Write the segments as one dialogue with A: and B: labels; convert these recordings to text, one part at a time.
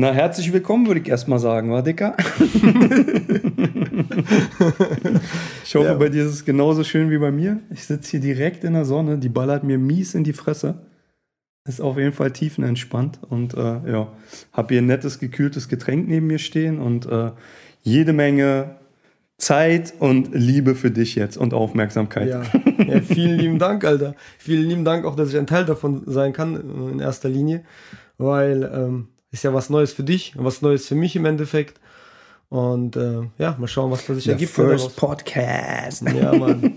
A: Na, herzlich willkommen, würde ich erstmal sagen, war Dicker? ich hoffe, ja. bei dir ist es genauso schön wie bei mir. Ich sitze hier direkt in der Sonne, die ballert mir mies in die Fresse. Ist auf jeden Fall tiefenentspannt und äh, ja, habe hier ein nettes, gekühltes Getränk neben mir stehen und äh, jede Menge Zeit und Liebe für dich jetzt und Aufmerksamkeit.
B: Ja. ja, vielen lieben Dank, Alter. Vielen lieben Dank auch, dass ich ein Teil davon sein kann in erster Linie, weil ähm, ist ja was Neues für dich, was Neues für mich im Endeffekt. Und äh, ja, mal schauen, was da sich
A: The
B: ergibt.
A: First Podcast. Ja, Mann.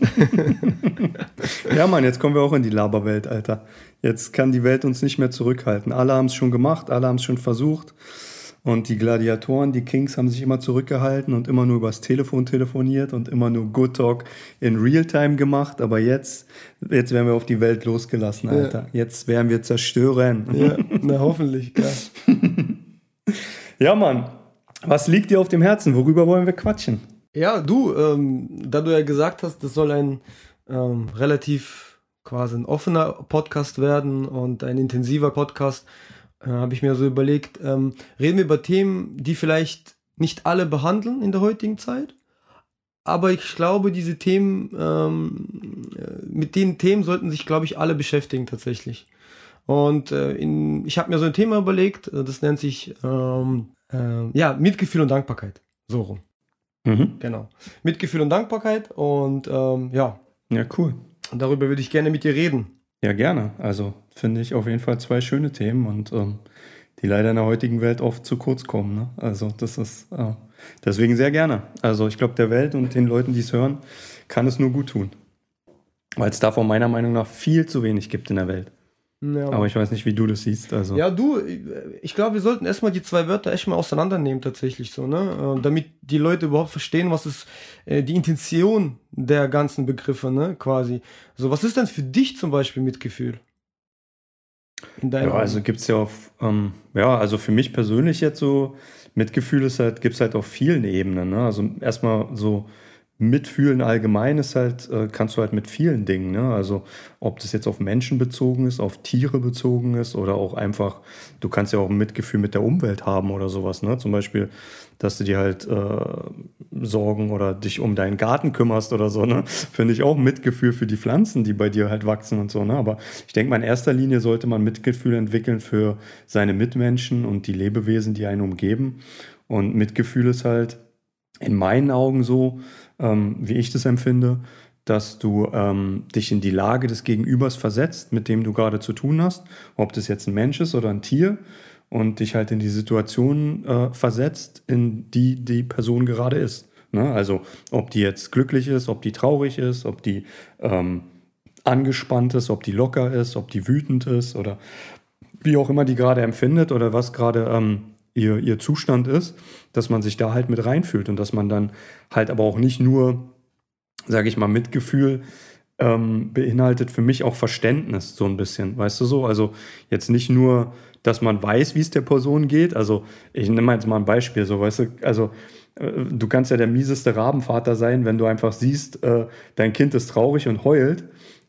A: ja, Mann, jetzt kommen wir auch in die Laberwelt, Alter. Jetzt kann die Welt uns nicht mehr zurückhalten. Alle haben es schon gemacht, alle haben es schon versucht. Und die Gladiatoren, die Kings haben sich immer zurückgehalten und immer nur übers Telefon telefoniert und immer nur Good Talk in Realtime gemacht. Aber jetzt, jetzt werden wir auf die Welt losgelassen, Alter. Ja. Jetzt werden wir zerstören.
B: Ja, na hoffentlich, klar.
A: ja, Mann. Was liegt dir auf dem Herzen? Worüber wollen wir quatschen?
B: Ja, du, ähm, da du ja gesagt hast, das soll ein ähm, relativ quasi ein offener Podcast werden und ein intensiver Podcast, äh, habe ich mir so überlegt, ähm, reden wir über Themen, die vielleicht nicht alle behandeln in der heutigen Zeit. Aber ich glaube, diese Themen, ähm, äh, mit den Themen sollten sich, glaube ich, alle beschäftigen tatsächlich. Und äh, in, ich habe mir so ein Thema überlegt, äh, das nennt sich ähm, äh, ja, Mitgefühl und Dankbarkeit. So rum. Mhm. Genau. Mitgefühl und Dankbarkeit und ähm, ja.
A: Ja, cool.
B: Und darüber würde ich gerne mit dir reden.
A: Ja, gerne. Also finde ich auf jeden Fall zwei schöne Themen und ähm, die leider in der heutigen Welt oft zu kurz kommen. Ne? Also das ist äh, deswegen sehr gerne. Also ich glaube, der Welt und den Leuten, die es hören, kann es nur gut tun. Weil es davon meiner Meinung nach viel zu wenig gibt in der Welt. Ja. Aber ich weiß nicht, wie du das siehst. Also.
B: Ja, du, ich glaube, wir sollten erstmal die zwei Wörter echt mal auseinandernehmen, tatsächlich so, ne? Äh, damit die Leute überhaupt verstehen, was ist äh, die Intention der ganzen Begriffe, ne? Quasi. So, was ist denn für dich zum Beispiel Mitgefühl?
A: Ja, also gibt es ja auf, ähm, ja, also für mich persönlich jetzt so, Mitgefühl ist halt, gibt es halt auf vielen Ebenen, ne? Also erstmal so Mitfühlen allgemein ist halt, äh, kannst du halt mit vielen Dingen, ne? Also ob das jetzt auf Menschen bezogen ist, auf Tiere bezogen ist oder auch einfach, du kannst ja auch ein Mitgefühl mit der Umwelt haben oder sowas, ne? Zum Beispiel, dass du dir halt äh, Sorgen oder dich um deinen Garten kümmerst oder so, ne? Finde ich auch Mitgefühl für die Pflanzen, die bei dir halt wachsen und so, ne? Aber ich denke mal, in erster Linie sollte man Mitgefühl entwickeln für seine Mitmenschen und die Lebewesen, die einen umgeben. Und Mitgefühl ist halt in meinen Augen so, ähm, wie ich das empfinde, dass du ähm, dich in die Lage des Gegenübers versetzt, mit dem du gerade zu tun hast, ob das jetzt ein Mensch ist oder ein Tier, und dich halt in die Situation äh, versetzt, in die die Person gerade ist. Ne? Also ob die jetzt glücklich ist, ob die traurig ist, ob die ähm, angespannt ist, ob die locker ist, ob die wütend ist oder wie auch immer die gerade empfindet oder was gerade ähm, ihr, ihr Zustand ist, dass man sich da halt mit reinfühlt und dass man dann halt aber auch nicht nur, sage ich mal, Mitgefühl ähm, beinhaltet für mich auch Verständnis so ein bisschen, weißt du so? Also jetzt nicht nur, dass man weiß, wie es der Person geht. Also ich nehme jetzt mal ein Beispiel, so weißt du, also äh, du kannst ja der mieseste Rabenvater sein, wenn du einfach siehst, äh, dein Kind ist traurig und heult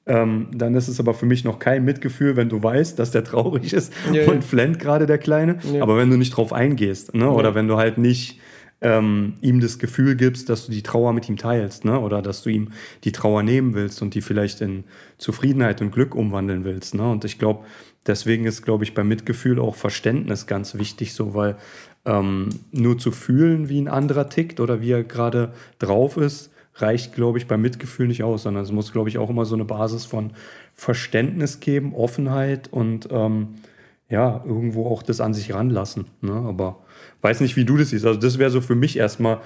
A: ähm, dann ist es aber für mich noch kein Mitgefühl, wenn du weißt, dass der traurig ist ja, und ja. flennt gerade der Kleine. Ja. Aber wenn du nicht drauf eingehst, ne? oder wenn du halt nicht ähm, ihm das Gefühl gibst, dass du die Trauer mit ihm teilst, ne? oder dass du ihm die Trauer nehmen willst und die vielleicht in Zufriedenheit und Glück umwandeln willst. Ne? Und ich glaube, deswegen ist, glaube ich, beim Mitgefühl auch Verständnis ganz wichtig, so weil ähm, nur zu fühlen, wie ein anderer tickt oder wie er gerade drauf ist, reicht, glaube ich, beim Mitgefühl nicht aus, sondern es muss, glaube ich, auch immer so eine Basis von Verständnis geben, Offenheit und ähm, ja, irgendwo auch das an sich ranlassen. Ne? Aber weiß nicht, wie du das siehst. Also das wäre so für mich erstmal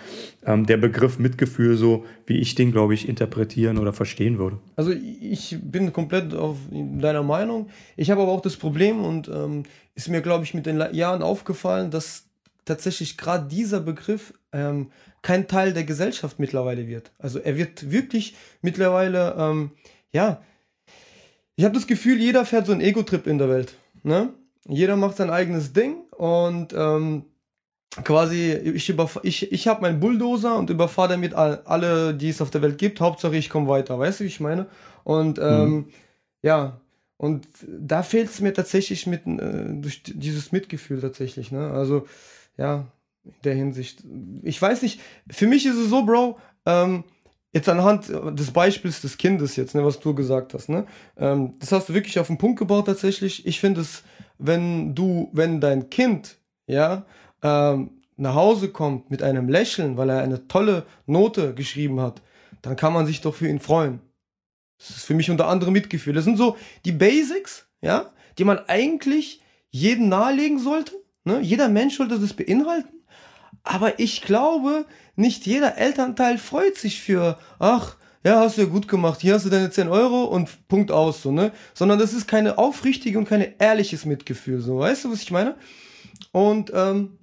A: ähm, der Begriff Mitgefühl, so wie ich den, glaube ich, interpretieren oder verstehen würde.
B: Also ich bin komplett auf deiner Meinung. Ich habe aber auch das Problem und ähm, ist mir, glaube ich, mit den Jahren aufgefallen, dass tatsächlich gerade dieser Begriff ähm, kein Teil der Gesellschaft mittlerweile wird. Also er wird wirklich mittlerweile, ähm, ja, ich habe das Gefühl, jeder fährt so einen Ego-Trip in der Welt. Ne? Jeder macht sein eigenes Ding und ähm, quasi, ich, ich, ich habe meinen Bulldozer und überfahre damit alle, die es auf der Welt gibt. Hauptsache, ich komme weiter. Weißt du, wie ich meine? Und ähm, mhm. ja, und da fehlt es mir tatsächlich mit, äh, durch dieses Mitgefühl tatsächlich. Ne? Also, ja, in der Hinsicht. Ich weiß nicht, für mich ist es so, Bro, ähm, jetzt anhand des Beispiels des Kindes jetzt, ne, was du gesagt hast, ne? Ähm, das hast du wirklich auf den Punkt gebaut tatsächlich. Ich finde es, wenn du, wenn dein Kind, ja, ähm, nach Hause kommt mit einem Lächeln, weil er eine tolle Note geschrieben hat, dann kann man sich doch für ihn freuen. Das ist für mich unter anderem Mitgefühl. Das sind so die Basics, ja, die man eigentlich jedem nahelegen sollte. Ne? Jeder Mensch sollte das beinhalten. Aber ich glaube, nicht jeder Elternteil freut sich für, ach, ja, hast du ja gut gemacht, hier hast du deine 10 Euro und Punkt aus, so, ne? Sondern das ist keine aufrichtige und keine ehrliches Mitgefühl, so, weißt du, was ich meine? Und, ähm,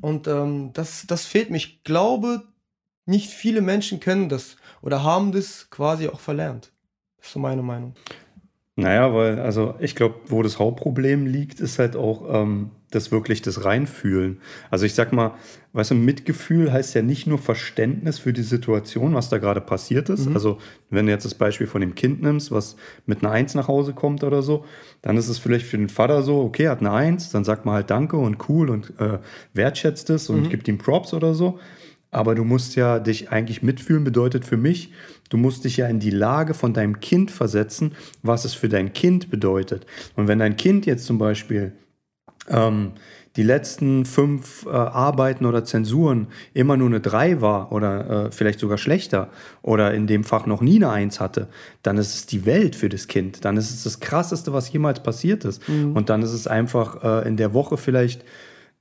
B: und ähm, das, das fehlt mir. Ich glaube, nicht viele Menschen können das oder haben das quasi auch verlernt. Das ist so meine Meinung.
A: Naja, weil, also ich glaube, wo das Hauptproblem liegt, ist halt auch ähm, das wirklich das Reinfühlen. Also ich sag mal, weißt du, Mitgefühl heißt ja nicht nur Verständnis für die Situation, was da gerade passiert ist. Mhm. Also wenn du jetzt das Beispiel von dem Kind nimmst, was mit einer Eins nach Hause kommt oder so, dann ist es vielleicht für den Vater so, okay, er hat eine Eins, dann sagt man halt Danke und cool und äh, wertschätzt es und mhm. gibt ihm Props oder so. Aber du musst ja dich eigentlich mitfühlen, bedeutet für mich, du musst dich ja in die Lage von deinem Kind versetzen, was es für dein Kind bedeutet. Und wenn dein Kind jetzt zum Beispiel ähm, die letzten fünf äh, Arbeiten oder Zensuren immer nur eine 3 war oder äh, vielleicht sogar schlechter oder in dem Fach noch nie eine 1 hatte, dann ist es die Welt für das Kind. Dann ist es das Krasseste, was jemals passiert ist. Mhm. Und dann ist es einfach äh, in der Woche vielleicht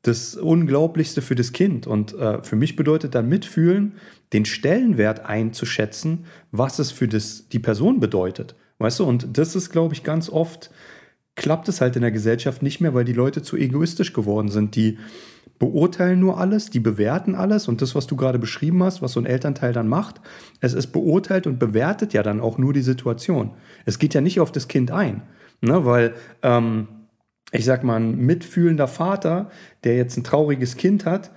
A: das Unglaublichste für das Kind. Und äh, für mich bedeutet dann mitfühlen, den Stellenwert einzuschätzen, was es für das, die Person bedeutet. Weißt du, und das ist, glaube ich, ganz oft, klappt es halt in der Gesellschaft nicht mehr, weil die Leute zu egoistisch geworden sind. Die beurteilen nur alles, die bewerten alles und das, was du gerade beschrieben hast, was so ein Elternteil dann macht, es ist beurteilt und bewertet ja dann auch nur die Situation. Es geht ja nicht auf das Kind ein, ne? weil ähm, ich sag mal, ein mitfühlender Vater, der jetzt ein trauriges Kind hat,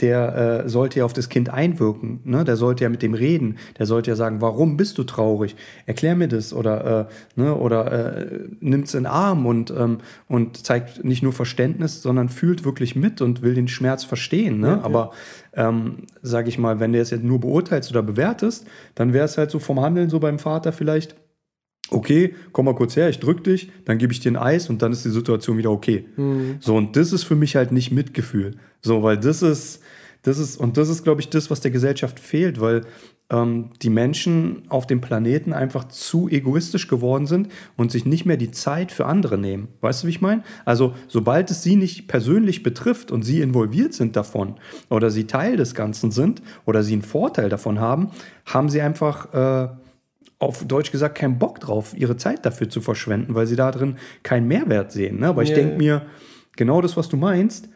A: der äh, sollte ja auf das Kind einwirken. Ne? Der sollte ja mit dem reden. Der sollte ja sagen, warum bist du traurig? Erklär mir das oder, äh, ne? oder äh, nimmt es in den Arm und, ähm, und zeigt nicht nur Verständnis, sondern fühlt wirklich mit und will den Schmerz verstehen. Ne? Ja, Aber ähm, sage ich mal, wenn du es jetzt nur beurteilst oder bewertest, dann wäre es halt so vom Handeln so beim Vater vielleicht, okay, komm mal kurz her, ich drück dich, dann gebe ich dir ein Eis und dann ist die Situation wieder okay. Mhm. So, und das ist für mich halt nicht Mitgefühl. So, weil das ist, das ist, und das ist, glaube ich, das, was der Gesellschaft fehlt, weil ähm, die Menschen auf dem Planeten einfach zu egoistisch geworden sind und sich nicht mehr die Zeit für andere nehmen. Weißt du, wie ich meine? Also, sobald es sie nicht persönlich betrifft und sie involviert sind davon oder sie Teil des Ganzen sind oder sie einen Vorteil davon haben, haben sie einfach. Äh, auf Deutsch gesagt keinen Bock drauf, ihre Zeit dafür zu verschwenden, weil sie da drin keinen Mehrwert sehen. Ne? Aber ich yeah. denke mir, genau das, was du meinst,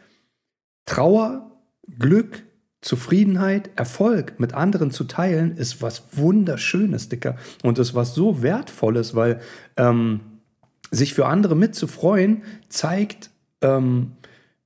A: Trauer, Glück, Zufriedenheit, Erfolg mit anderen zu teilen, ist was Wunderschönes, Dicker. Und ist was so Wertvolles, weil ähm, sich für andere mitzufreuen, zeigt, ähm,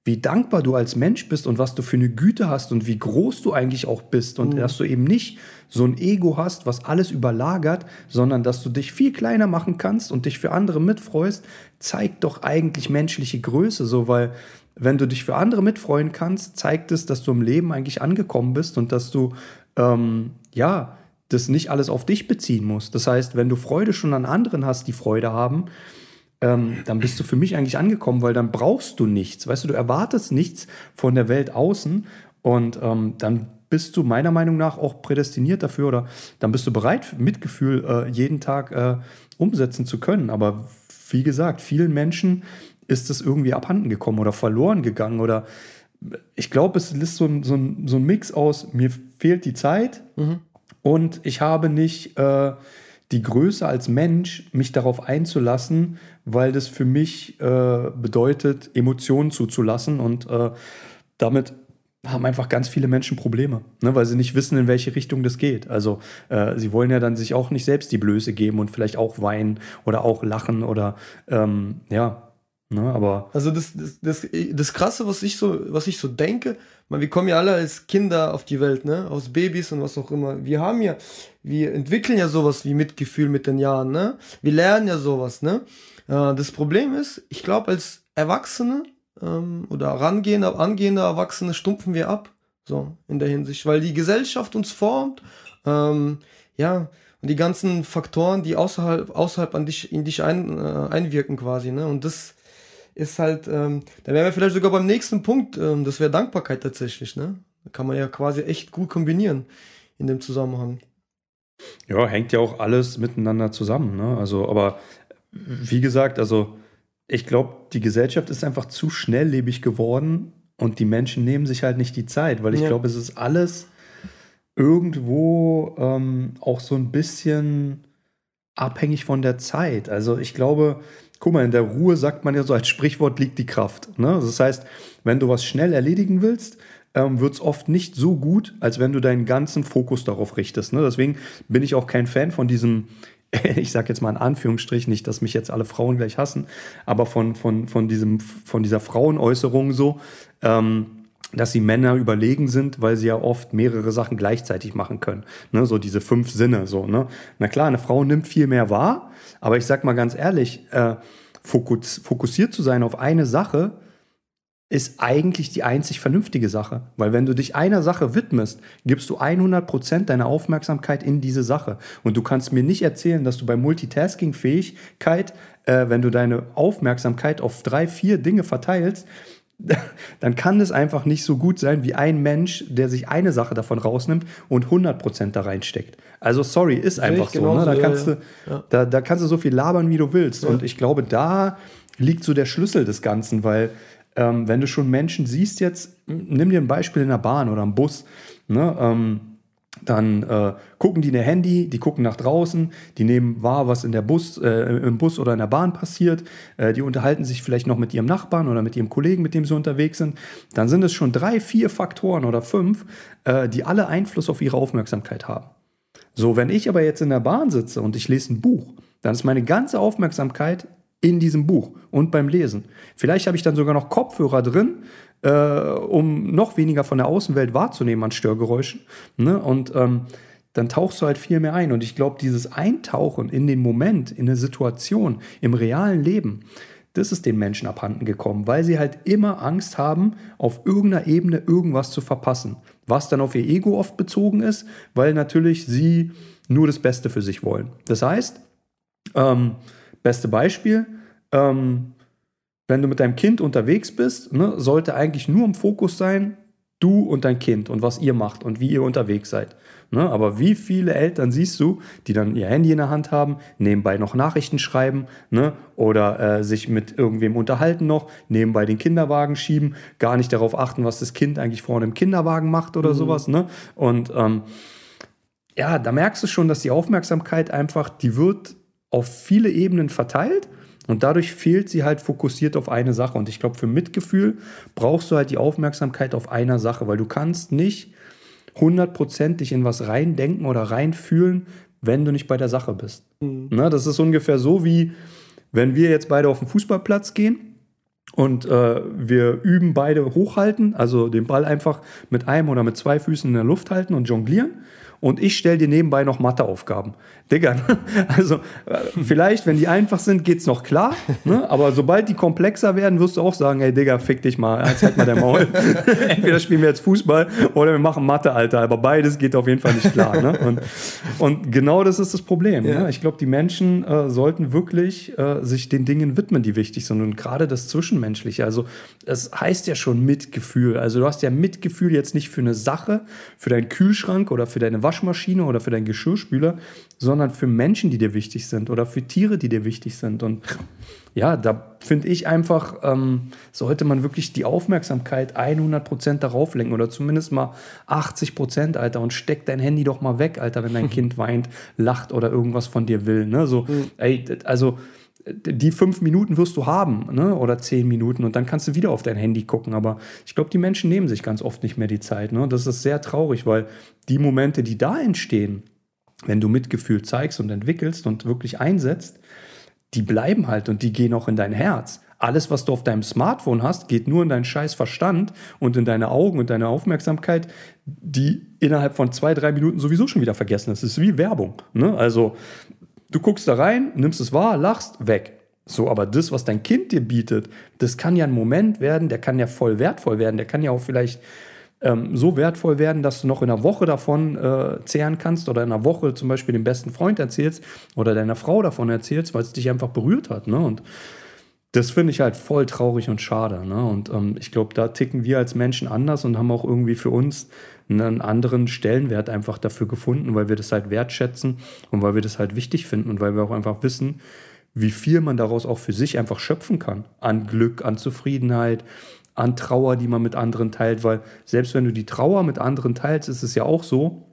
A: wie dankbar du als Mensch bist und was du für eine Güte hast und wie groß du eigentlich auch bist und mhm. dass du eben nicht so ein Ego hast, was alles überlagert, sondern dass du dich viel kleiner machen kannst und dich für andere mitfreust, zeigt doch eigentlich menschliche Größe, so weil wenn du dich für andere mitfreuen kannst, zeigt es, dass du im Leben eigentlich angekommen bist und dass du ähm, ja das nicht alles auf dich beziehen musst. Das heißt, wenn du Freude schon an anderen hast, die Freude haben, ähm, dann bist du für mich eigentlich angekommen, weil dann brauchst du nichts. Weißt du, du erwartest nichts von der Welt außen und ähm, dann bist du meiner Meinung nach auch prädestiniert dafür oder dann bist du bereit, Mitgefühl äh, jeden Tag äh, umsetzen zu können. Aber wie gesagt, vielen Menschen ist es irgendwie abhanden gekommen oder verloren gegangen oder ich glaube, es ist so ein, so, ein, so ein Mix aus, mir fehlt die Zeit mhm. und ich habe nicht äh, die Größe als Mensch, mich darauf einzulassen, weil das für mich äh, bedeutet, Emotionen zuzulassen und äh, damit haben einfach ganz viele Menschen Probleme, ne, weil sie nicht wissen, in welche Richtung das geht. Also äh, sie wollen ja dann sich auch nicht selbst die Blöße geben und vielleicht auch weinen oder auch lachen oder ähm, ja. Ne, aber
B: also das, das, das, das Krasse, was ich so, was ich so denke, man, wir kommen ja alle als Kinder auf die Welt, ne? Aus Babys und was auch immer. Wir haben ja, wir entwickeln ja sowas wie Mitgefühl mit den Jahren, ne? Wir lernen ja sowas, ne? Äh, das Problem ist, ich glaube, als Erwachsene ähm, oder rangehende, angehende Erwachsene stumpfen wir ab, so in der Hinsicht, weil die Gesellschaft uns formt, ähm, ja, und die ganzen Faktoren, die außerhalb, außerhalb an dich, in dich ein, äh, einwirken quasi, ne? Und das ist halt, ähm, da wären wir vielleicht sogar beim nächsten Punkt, ähm, das wäre Dankbarkeit tatsächlich, ne? Kann man ja quasi echt gut kombinieren in dem Zusammenhang.
A: Ja, hängt ja auch alles miteinander zusammen, ne? Also, aber wie gesagt, also ich glaube, die Gesellschaft ist einfach zu schnelllebig geworden und die Menschen nehmen sich halt nicht die Zeit, weil ich ja. glaube, es ist alles irgendwo ähm, auch so ein bisschen abhängig von der Zeit. Also ich glaube, guck mal, in der Ruhe sagt man ja so als Sprichwort liegt die Kraft. Ne? Das heißt, wenn du was schnell erledigen willst, ähm, wird es oft nicht so gut, als wenn du deinen ganzen Fokus darauf richtest. Ne? Deswegen bin ich auch kein Fan von diesem, ich sage jetzt mal in Anführungsstrich, nicht, dass mich jetzt alle Frauen gleich hassen, aber von, von, von, diesem, von dieser Frauenäußerung so, ähm, dass sie Männer überlegen sind, weil sie ja oft mehrere Sachen gleichzeitig machen können. Ne? So diese fünf Sinne. So, ne? Na klar, eine Frau nimmt viel mehr wahr, aber ich sag mal ganz ehrlich, äh, fokus, fokussiert zu sein auf eine Sache ist eigentlich die einzig vernünftige Sache. Weil wenn du dich einer Sache widmest, gibst du 100% deiner Aufmerksamkeit in diese Sache. Und du kannst mir nicht erzählen, dass du bei Multitasking-Fähigkeit, äh, wenn du deine Aufmerksamkeit auf drei, vier Dinge verteilst, dann kann es einfach nicht so gut sein wie ein Mensch, der sich eine Sache davon rausnimmt und 100% da reinsteckt. Also sorry, ist einfach so. Ne? Da, kannst du, da, da kannst du so viel labern, wie du willst. Ja. Und ich glaube, da liegt so der Schlüssel des Ganzen, weil ähm, wenn du schon Menschen siehst jetzt, nimm dir ein Beispiel in der Bahn oder im Bus, ne? Ähm, dann äh, gucken die in ihr Handy, die gucken nach draußen, die nehmen wahr, was in der Bus, äh, im Bus oder in der Bahn passiert, äh, die unterhalten sich vielleicht noch mit ihrem Nachbarn oder mit ihrem Kollegen, mit dem sie unterwegs sind. Dann sind es schon drei, vier Faktoren oder fünf, äh, die alle Einfluss auf ihre Aufmerksamkeit haben. So, wenn ich aber jetzt in der Bahn sitze und ich lese ein Buch, dann ist meine ganze Aufmerksamkeit in diesem Buch und beim Lesen. Vielleicht habe ich dann sogar noch Kopfhörer drin, äh, um noch weniger von der Außenwelt wahrzunehmen an Störgeräuschen. Ne? Und ähm, dann tauchst du halt viel mehr ein. Und ich glaube, dieses Eintauchen in den Moment, in eine Situation, im realen Leben, das ist den Menschen abhanden gekommen, weil sie halt immer Angst haben, auf irgendeiner Ebene irgendwas zu verpassen. Was dann auf ihr Ego oft bezogen ist, weil natürlich sie nur das Beste für sich wollen. Das heißt, ähm, beste Beispiel, ähm, wenn du mit deinem Kind unterwegs bist, ne, sollte eigentlich nur im Fokus sein, du und dein Kind und was ihr macht und wie ihr unterwegs seid. Ne? Aber wie viele Eltern siehst du, die dann ihr Handy in der Hand haben, nebenbei noch Nachrichten schreiben ne? oder äh, sich mit irgendwem unterhalten noch, nebenbei den Kinderwagen schieben, gar nicht darauf achten, was das Kind eigentlich vorne im Kinderwagen macht oder mhm. sowas. Ne? Und ähm, ja, da merkst du schon, dass die Aufmerksamkeit einfach, die wird auf viele Ebenen verteilt und dadurch fehlt sie halt fokussiert auf eine Sache. Und ich glaube, für Mitgefühl brauchst du halt die Aufmerksamkeit auf einer Sache, weil du kannst nicht hundertprozentig in was reindenken oder reinfühlen, wenn du nicht bei der Sache bist. Mhm. Na, das ist ungefähr so wie, wenn wir jetzt beide auf den Fußballplatz gehen und äh, wir üben beide hochhalten, also den Ball einfach mit einem oder mit zwei Füßen in der Luft halten und jonglieren und ich stelle dir nebenbei noch Matheaufgaben. Digga, also äh, vielleicht, wenn die einfach sind, geht's noch klar, ne? aber sobald die komplexer werden, wirst du auch sagen, ey Digga, fick dich mal, zeig mal der Maul. Entweder spielen wir jetzt Fußball oder wir machen Mathe, Alter, aber beides geht auf jeden Fall nicht klar. Ne? Und, und genau das ist das Problem. Ja. Ne? Ich glaube, die Menschen äh, sollten wirklich äh, sich den Dingen widmen, die wichtig sind und gerade das Zwischenmenschliche. Also es heißt ja schon Mitgefühl. Also du hast ja Mitgefühl jetzt nicht für eine Sache, für deinen Kühlschrank oder für deine Waschmaschine, Waschmaschine oder für deinen Geschirrspüler, sondern für Menschen, die dir wichtig sind oder für Tiere, die dir wichtig sind. Und ja, da finde ich einfach, ähm, sollte man wirklich die Aufmerksamkeit 100% darauf lenken oder zumindest mal 80%, Alter, und steck dein Handy doch mal weg, Alter, wenn dein Kind weint, lacht oder irgendwas von dir will. Ne? So, mhm. ey, also die fünf Minuten wirst du haben, ne? oder zehn Minuten, und dann kannst du wieder auf dein Handy gucken. Aber ich glaube, die Menschen nehmen sich ganz oft nicht mehr die Zeit. Ne? Das ist sehr traurig, weil die Momente, die da entstehen, wenn du Mitgefühl zeigst und entwickelst und wirklich einsetzt, die bleiben halt und die gehen auch in dein Herz. Alles, was du auf deinem Smartphone hast, geht nur in deinen scheiß Verstand und in deine Augen und deine Aufmerksamkeit, die innerhalb von zwei, drei Minuten sowieso schon wieder vergessen ist. Es ist wie Werbung. Ne? Also du guckst da rein, nimmst es wahr, lachst, weg. So, aber das, was dein Kind dir bietet, das kann ja ein Moment werden, der kann ja voll wertvoll werden, der kann ja auch vielleicht ähm, so wertvoll werden, dass du noch in einer Woche davon äh, zehren kannst oder in einer Woche zum Beispiel dem besten Freund erzählst oder deiner Frau davon erzählst, weil es dich einfach berührt hat. Ne? Und das finde ich halt voll traurig und schade. Ne? Und ähm, ich glaube, da ticken wir als Menschen anders und haben auch irgendwie für uns einen anderen Stellenwert einfach dafür gefunden, weil wir das halt wertschätzen und weil wir das halt wichtig finden und weil wir auch einfach wissen, wie viel man daraus auch für sich einfach schöpfen kann. An Glück, an Zufriedenheit, an Trauer, die man mit anderen teilt, weil selbst wenn du die Trauer mit anderen teilst, ist es ja auch so,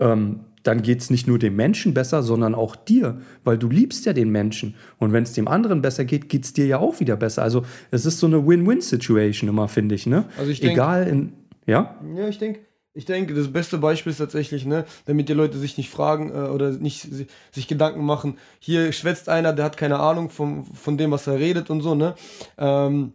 A: ähm, dann geht es nicht nur dem Menschen besser, sondern auch dir, weil du liebst ja den Menschen. Und wenn es dem anderen besser geht, geht es dir ja auch wieder besser. Also es ist so eine Win-Win-Situation immer, finde ich. Ne?
B: Also ich denk, Egal in, ja? Ja, ich denke, ich denke, das beste Beispiel ist tatsächlich, ne, damit die Leute sich nicht fragen äh, oder nicht sich, sich Gedanken machen. Hier schwätzt einer, der hat keine Ahnung vom, von dem, was er redet und so, ne. Ähm,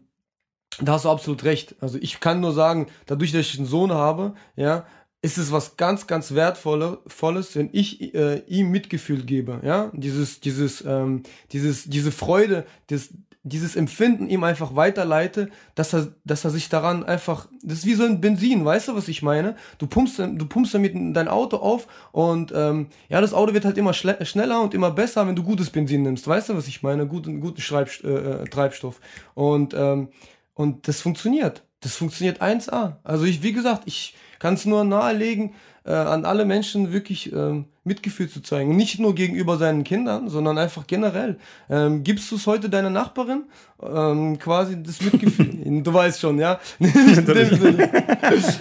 B: da hast du absolut recht. Also ich kann nur sagen, dadurch, dass ich einen Sohn habe, ja, ist es was ganz, ganz wertvolles, wenn ich äh, ihm Mitgefühl gebe, ja, dieses, dieses, ähm, dieses, diese Freude, das, dieses Empfinden ihm einfach weiterleite, dass er, dass er sich daran einfach, das ist wie so ein Benzin, weißt du, was ich meine? Du pumpst, du pumpst damit dein Auto auf und ähm, ja, das Auto wird halt immer schneller und immer besser, wenn du gutes Benzin nimmst, weißt du, was ich meine? Guten, guten Schreibst äh, äh, Treibstoff und ähm, und das funktioniert. Das funktioniert 1A. Also ich, wie gesagt, ich kann es nur nahelegen, äh, an alle Menschen wirklich ähm, Mitgefühl zu zeigen. nicht nur gegenüber seinen Kindern, sondern einfach generell. Ähm, gibst du es heute deiner Nachbarin? Ähm, quasi das Mitgefühl. du weißt schon, ja? nicht in dem Sinne.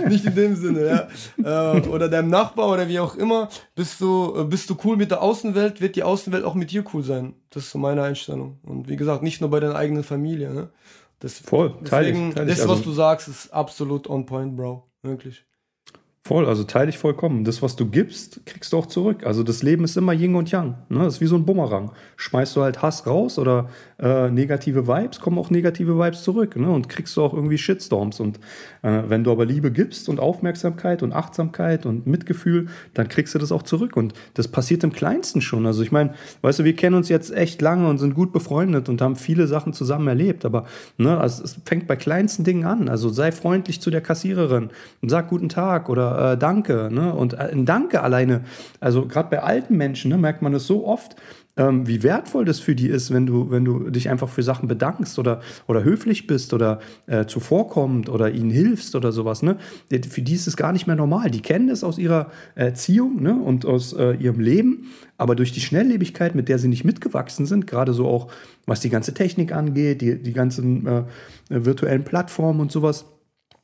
B: nicht in dem Sinne, ja. Äh, oder deinem Nachbar oder wie auch immer. Bist du, äh, bist du cool mit der Außenwelt, wird die Außenwelt auch mit dir cool sein. Das ist so meine Einstellung. Und wie gesagt, nicht nur bei deiner eigenen Familie. Ne? Das, Voll, teile ich, teile das, ich. Also, was du sagst, ist absolut on point, Bro. Wirklich.
A: Voll, also teile ich vollkommen. Das, was du gibst, kriegst du auch zurück. Also das Leben ist immer Yin und Yang. Ne? Das ist wie so ein Bumerang. Schmeißt du halt Hass raus oder äh, negative Vibes, kommen auch negative Vibes zurück. Ne? Und kriegst du auch irgendwie Shitstorms. Und wenn du aber Liebe gibst und Aufmerksamkeit und Achtsamkeit und Mitgefühl, dann kriegst du das auch zurück. Und das passiert im Kleinsten schon. Also ich meine, weißt du, wir kennen uns jetzt echt lange und sind gut befreundet und haben viele Sachen zusammen erlebt. Aber ne, also es fängt bei kleinsten Dingen an. Also sei freundlich zu der Kassiererin und sag guten Tag oder äh, Danke. Ne? Und äh, ein Danke alleine, also gerade bei alten Menschen ne, merkt man es so oft, ähm, wie wertvoll das für die ist, wenn du, wenn du dich einfach für Sachen bedankst oder, oder höflich bist oder äh, zuvorkommend oder ihnen hilfst oder sowas. Ne? Für die ist es gar nicht mehr normal. Die kennen es aus ihrer Erziehung ne? und aus äh, ihrem Leben, aber durch die Schnelllebigkeit, mit der sie nicht mitgewachsen sind, gerade so auch was die ganze Technik angeht, die, die ganzen äh, virtuellen Plattformen und sowas,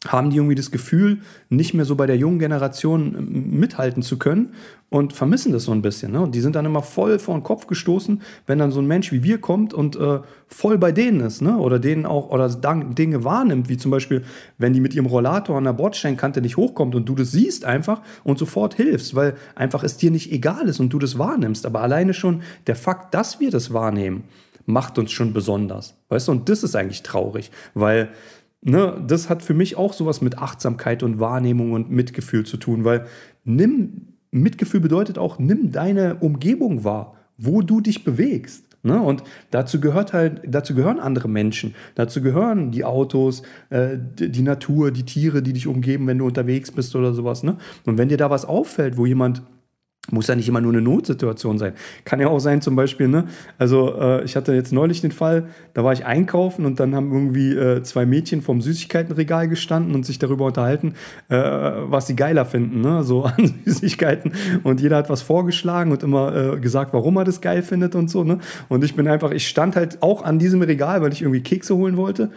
A: haben die irgendwie das Gefühl, nicht mehr so bei der jungen Generation ähm, mithalten zu können und vermissen das so ein bisschen. Ne? Und die sind dann immer voll vor den Kopf gestoßen, wenn dann so ein Mensch wie wir kommt und äh, voll bei denen ist, ne? Oder denen auch oder Dinge wahrnimmt, wie zum Beispiel, wenn die mit ihrem Rollator an der Bordsteinkante nicht hochkommt und du das siehst einfach und sofort hilfst, weil einfach es dir nicht egal ist und du das wahrnimmst. Aber alleine schon der Fakt, dass wir das wahrnehmen, macht uns schon besonders. Weißt du, und das ist eigentlich traurig, weil ne, das hat für mich auch sowas mit Achtsamkeit und Wahrnehmung und Mitgefühl zu tun, weil nimm, Mitgefühl bedeutet auch, nimm deine Umgebung wahr, wo du dich bewegst. Ne? Und dazu gehört halt, dazu gehören andere Menschen, dazu gehören die Autos, äh, die Natur, die Tiere, die dich umgeben, wenn du unterwegs bist oder sowas. Ne? Und wenn dir da was auffällt, wo jemand muss ja nicht immer nur eine Notsituation sein. Kann ja auch sein, zum Beispiel, ne? Also, äh, ich hatte jetzt neulich den Fall, da war ich einkaufen und dann haben irgendwie äh, zwei Mädchen vom Süßigkeitenregal gestanden und sich darüber unterhalten, äh, was sie geiler finden, ne? So an Süßigkeiten. Und jeder hat was vorgeschlagen und immer äh, gesagt, warum er das geil findet und so, ne? Und ich bin einfach, ich stand halt auch an diesem Regal, weil ich irgendwie Kekse holen wollte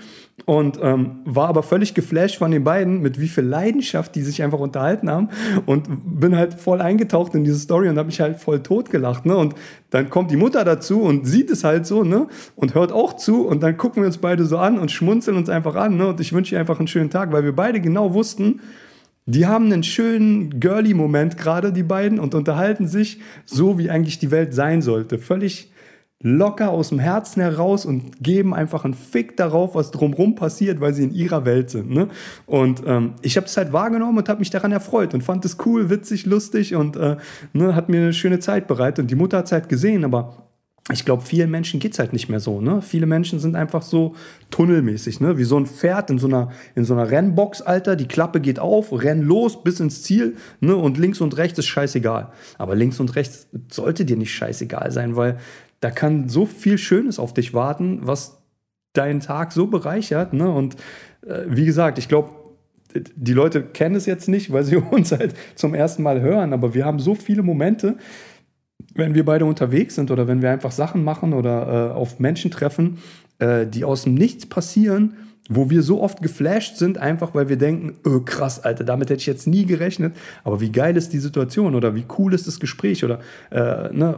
A: und ähm, war aber völlig geflasht von den beiden, mit wie viel Leidenschaft die sich einfach unterhalten haben und bin halt voll eingetaucht in diese Story und habe mich halt voll totgelacht. Ne? Und dann kommt die Mutter dazu und sieht es halt so ne? und hört auch zu und dann gucken wir uns beide so an und schmunzeln uns einfach an. Ne? Und ich wünsche ihr einfach einen schönen Tag, weil wir beide genau wussten, die haben einen schönen Girly-Moment gerade, die beiden, und unterhalten sich so, wie eigentlich die Welt sein sollte. Völlig locker aus dem Herzen heraus und geben einfach einen Fick darauf, was drumherum passiert, weil sie in ihrer Welt sind. Ne? Und ähm, ich habe es halt wahrgenommen und habe mich daran erfreut und fand es cool, witzig, lustig und äh, ne, hat mir eine schöne Zeit bereitet. Und die Mutter hat es halt gesehen, aber ich glaube, vielen Menschen geht es halt nicht mehr so. Ne? Viele Menschen sind einfach so tunnelmäßig, ne? wie so ein Pferd in so einer, in so einer Rennbox, Alter. Die Klappe geht auf, renn los bis ins Ziel ne? und links und rechts ist scheißegal. Aber links und rechts sollte dir nicht scheißegal sein, weil da kann so viel Schönes auf dich warten, was deinen Tag so bereichert. Ne? Und äh, wie gesagt, ich glaube, die Leute kennen es jetzt nicht, weil sie uns halt zum ersten Mal hören, aber wir haben so viele Momente, wenn wir beide unterwegs sind oder wenn wir einfach Sachen machen oder äh, auf Menschen treffen, äh, die aus dem Nichts passieren, wo wir so oft geflasht sind, einfach weil wir denken, oh, krass, Alter, damit hätte ich jetzt nie gerechnet. Aber wie geil ist die Situation oder wie cool ist das Gespräch oder äh, ne,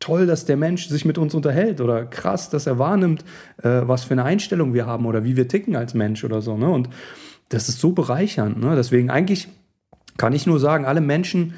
A: toll, dass der Mensch sich mit uns unterhält oder krass, dass er wahrnimmt, äh, was für eine Einstellung wir haben oder wie wir ticken als Mensch oder so. Ne? Und das ist so bereichernd. Ne? Deswegen eigentlich kann ich nur sagen, alle Menschen,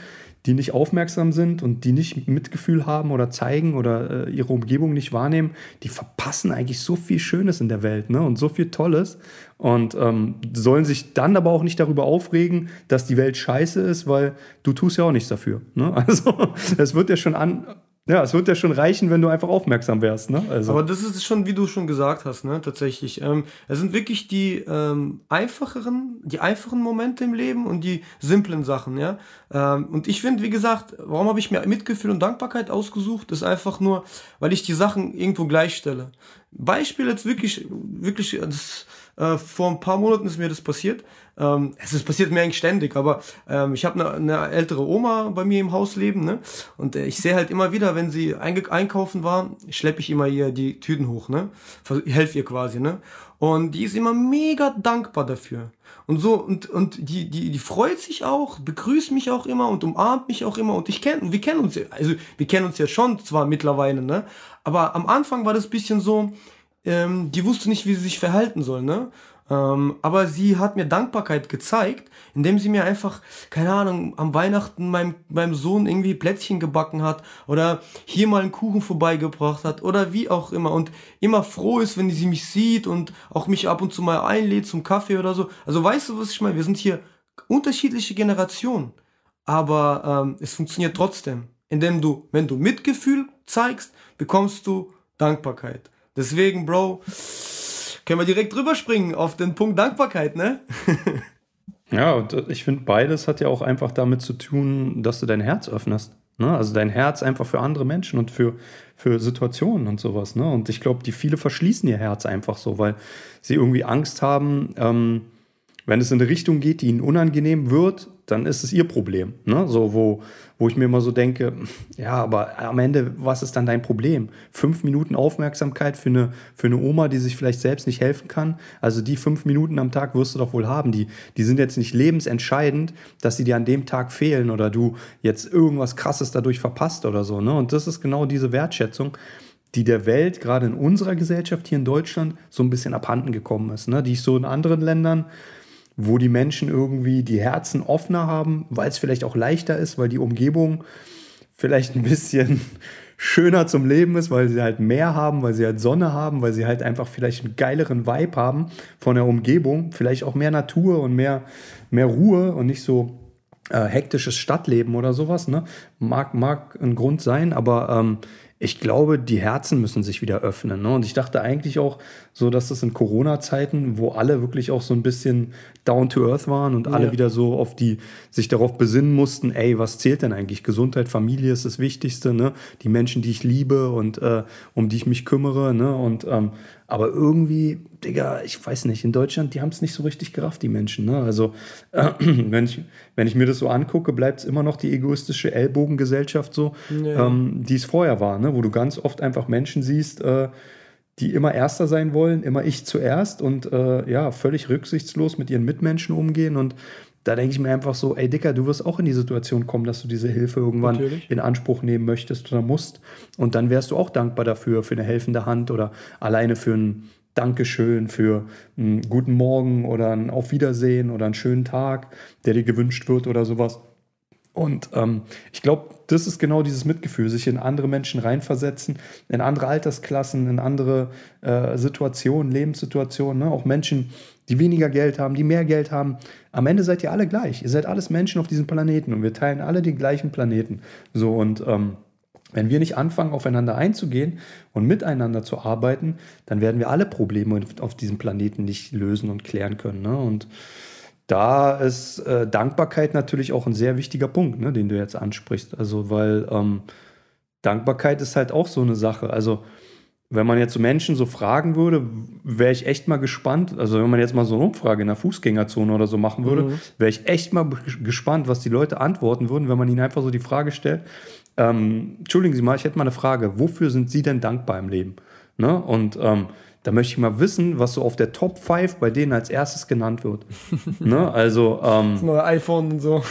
A: die nicht aufmerksam sind und die nicht Mitgefühl haben oder zeigen oder äh, ihre Umgebung nicht wahrnehmen, die verpassen eigentlich so viel Schönes in der Welt ne? und so viel Tolles und ähm, sollen sich dann aber auch nicht darüber aufregen, dass die Welt scheiße ist, weil du tust ja auch nichts dafür. Ne? Also es wird ja schon an, ja, es wird ja schon reichen, wenn du einfach aufmerksam wärst. Ne?
B: Also. Aber das ist schon, wie du schon gesagt hast, ne? tatsächlich. Ähm, es sind wirklich die ähm, einfacheren, die einfachen Momente im Leben und die simplen Sachen. Ja? Ähm, und ich finde, wie gesagt, warum habe ich mir Mitgefühl und Dankbarkeit ausgesucht? Ist einfach nur, weil ich die Sachen irgendwo gleichstelle. Beispiel jetzt wirklich, wirklich, das, äh, vor ein paar Monaten ist mir das passiert. Ähm, es ist passiert mir eigentlich ständig, aber ähm, ich habe eine, eine ältere Oma bei mir im Haus leben, ne? Und äh, ich sehe halt immer wieder, wenn sie einkaufen war, schleppe ich immer ihr die Tüten hoch, ne? Helfe ihr quasi, ne? Und die ist immer mega dankbar dafür. Und so, und, und die, die, die freut sich auch, begrüßt mich auch immer und umarmt mich auch immer. Und ich kenne, wir kennen uns ja, also wir kennen uns ja schon zwar mittlerweile, ne? Aber am Anfang war das bisschen so, ähm, die wusste nicht, wie sie sich verhalten soll, ne? Ähm, aber sie hat mir Dankbarkeit gezeigt, indem sie mir einfach, keine Ahnung, am Weihnachten meinem, meinem Sohn irgendwie Plätzchen gebacken hat oder hier mal einen Kuchen vorbeigebracht hat oder wie auch immer und immer froh ist, wenn sie mich sieht und auch mich ab und zu mal einlädt zum Kaffee oder so. Also weißt du, was ich meine? Wir sind hier unterschiedliche Generationen, aber ähm, es funktioniert trotzdem, indem du, wenn du Mitgefühl zeigst, bekommst du Dankbarkeit. Deswegen, Bro, können wir direkt drüber springen auf den Punkt Dankbarkeit, ne?
A: ja, und ich finde, beides hat ja auch einfach damit zu tun, dass du dein Herz öffnest. Ne? Also dein Herz einfach für andere Menschen und für, für Situationen und sowas. Ne? Und ich glaube, die viele verschließen ihr Herz einfach so, weil sie irgendwie Angst haben, ähm, wenn es in eine Richtung geht, die ihnen unangenehm wird, dann ist es ihr Problem. Ne? So, wo, wo ich mir immer so denke, ja, aber am Ende, was ist dann dein Problem? Fünf Minuten Aufmerksamkeit für eine, für eine Oma, die sich vielleicht selbst nicht helfen kann. Also die fünf Minuten am Tag wirst du doch wohl haben. Die, die sind jetzt nicht lebensentscheidend, dass sie dir an dem Tag fehlen oder du jetzt irgendwas Krasses dadurch verpasst oder so. Ne? Und das ist genau diese Wertschätzung die der Welt, gerade in unserer Gesellschaft hier in Deutschland, so ein bisschen abhanden gekommen ist. Ne? Die ich so in anderen Ländern wo die Menschen irgendwie die Herzen offener haben, weil es vielleicht auch leichter ist, weil die Umgebung vielleicht ein bisschen schöner zum Leben ist, weil sie halt mehr haben, weil sie halt Sonne haben, weil sie halt einfach vielleicht einen geileren Vibe haben von der Umgebung, vielleicht auch mehr Natur und mehr, mehr Ruhe und nicht so äh, hektisches Stadtleben oder sowas. Ne? Mag, mag ein Grund sein, aber ähm, ich glaube, die Herzen müssen sich wieder öffnen. Ne? Und ich dachte eigentlich auch so, dass das in Corona-Zeiten, wo alle wirklich auch so ein bisschen down to earth waren und ja. alle wieder so auf die, sich darauf besinnen mussten, ey, was zählt denn eigentlich? Gesundheit, Familie ist das Wichtigste, ne? Die Menschen, die ich liebe und äh, um die ich mich kümmere, ne? Und ähm, aber irgendwie, Digga, ich weiß nicht, in Deutschland, die haben es nicht so richtig gerafft, die Menschen. Ne? Also, äh, wenn, ich, wenn ich mir das so angucke, bleibt es immer noch die egoistische Ellbogengesellschaft so, ja. ähm, die es vorher war, ne? wo du ganz oft einfach Menschen siehst, äh, die immer Erster sein wollen, immer ich zuerst und äh, ja, völlig rücksichtslos mit ihren Mitmenschen umgehen. Und da denke ich mir einfach so, ey Dicker, du wirst auch in die Situation kommen, dass du diese Hilfe irgendwann Natürlich. in Anspruch nehmen möchtest oder musst. Und dann wärst du auch dankbar dafür, für eine helfende Hand oder alleine für ein Dankeschön, für einen guten Morgen oder ein Auf Wiedersehen oder einen schönen Tag, der dir gewünscht wird oder sowas. Und ähm, ich glaube, das ist genau dieses Mitgefühl, sich in andere Menschen reinversetzen, in andere Altersklassen, in andere äh, Situationen, Lebenssituationen, ne? auch Menschen, die weniger Geld haben, die mehr Geld haben. Am Ende seid ihr alle gleich. Ihr seid alles Menschen auf diesem Planeten und wir teilen alle den gleichen Planeten. So und ähm, wenn wir nicht anfangen, aufeinander einzugehen und miteinander zu arbeiten, dann werden wir alle Probleme auf diesem Planeten nicht lösen und klären können. Ne? Und da ist äh, Dankbarkeit natürlich auch ein sehr wichtiger Punkt, ne, den du jetzt ansprichst. Also, weil ähm, Dankbarkeit ist halt auch so eine Sache. Also, wenn man jetzt so Menschen so fragen würde, wäre ich echt mal gespannt. Also, wenn man jetzt mal so eine Umfrage in der Fußgängerzone oder so machen würde, mhm. wäre ich echt mal gespannt, was die Leute antworten würden, wenn man ihnen einfach so die Frage stellt: ähm, Entschuldigen Sie mal, ich hätte mal eine Frage. Wofür sind Sie denn dankbar im Leben? Ne? Und ähm, da möchte ich mal wissen, was so auf der Top 5 bei denen als erstes genannt wird. ne? Also, ähm,
B: das neue iPhone und so.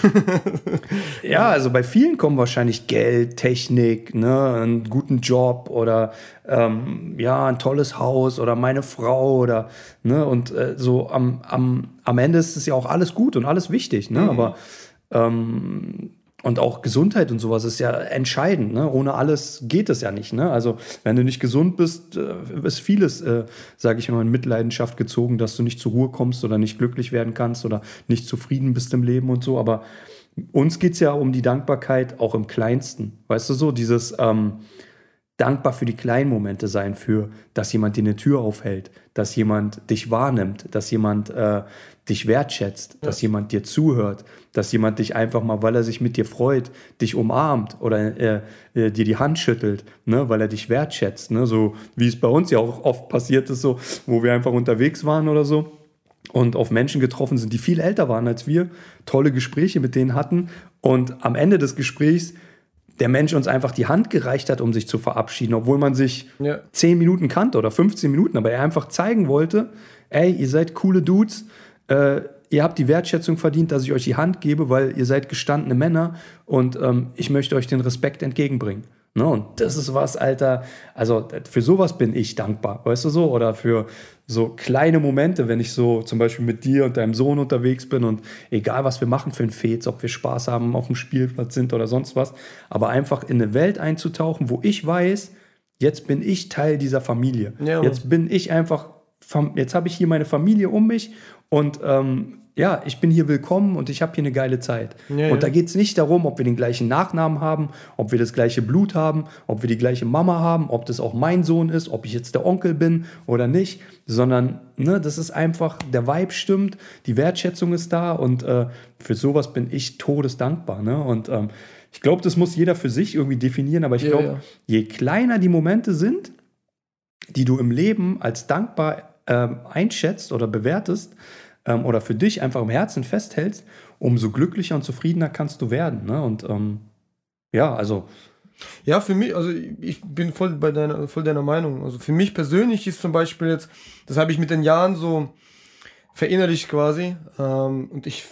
A: ja, also bei vielen kommen wahrscheinlich Geld, Technik, ne, einen guten Job oder ähm, ja, ein tolles Haus oder meine Frau oder ne, und äh, so am, am, am Ende ist es ja auch alles gut und alles wichtig, ne? Mhm. Aber ähm, und auch Gesundheit und sowas ist ja entscheidend. Ne? Ohne alles geht es ja nicht. Ne? Also wenn du nicht gesund bist, äh, ist vieles, äh, sage ich mal, in Mitleidenschaft gezogen, dass du nicht zur Ruhe kommst oder nicht glücklich werden kannst oder nicht zufrieden bist im Leben und so. Aber uns geht es ja um die Dankbarkeit auch im Kleinsten. Weißt du so, dieses ähm, dankbar für die kleinen Momente sein, für, dass jemand dir eine Tür aufhält, dass jemand dich wahrnimmt, dass jemand äh, dich wertschätzt, ja. dass jemand dir zuhört, dass jemand dich einfach mal, weil er sich mit dir freut, dich umarmt oder äh, äh, dir die Hand schüttelt, ne, weil er dich wertschätzt, ne, so wie es bei uns ja auch oft passiert ist, so, wo wir einfach unterwegs waren oder so und auf Menschen getroffen sind, die viel älter waren als wir, tolle Gespräche mit denen hatten und am Ende des Gesprächs der Mensch uns einfach die Hand gereicht hat, um sich zu verabschieden, obwohl man sich ja. 10 Minuten kannte oder 15 Minuten, aber er einfach zeigen wollte, ey, ihr seid coole Dudes, äh, ihr habt die Wertschätzung verdient, dass ich euch die Hand gebe, weil ihr seid gestandene Männer und ähm, ich möchte euch den Respekt entgegenbringen. Ne? Und das ist was, Alter, also für sowas bin ich dankbar, weißt du so? Oder für so kleine Momente, wenn ich so zum Beispiel mit dir und deinem Sohn unterwegs bin und egal was wir machen für ein Fez, ob wir Spaß haben, auf dem Spielplatz sind oder sonst was, aber einfach in eine Welt einzutauchen, wo ich weiß, jetzt bin ich Teil dieser Familie. Ja. Jetzt bin ich einfach, jetzt habe ich hier meine Familie um mich und ähm, ja, ich bin hier willkommen und ich habe hier eine geile Zeit. Ja, und da geht es nicht darum, ob wir den gleichen Nachnamen haben, ob wir das gleiche Blut haben, ob wir die gleiche Mama haben, ob das auch mein Sohn ist, ob ich jetzt der Onkel bin oder nicht, sondern ne, das ist einfach, der Vibe stimmt, die Wertschätzung ist da und äh, für sowas bin ich todesdankbar. Ne? Und ähm, ich glaube, das muss jeder für sich irgendwie definieren, aber ich ja, glaube, je kleiner die Momente sind, die du im Leben als dankbar äh, einschätzt oder bewertest, ähm, oder für dich einfach im Herzen festhältst, umso glücklicher und zufriedener kannst du werden. Ne? Und ähm, ja, also.
B: Ja, für mich, also ich bin voll bei deiner, voll deiner Meinung. Also für mich persönlich ist zum Beispiel jetzt, das habe ich mit den Jahren so verinnerlicht quasi. Ähm, und ich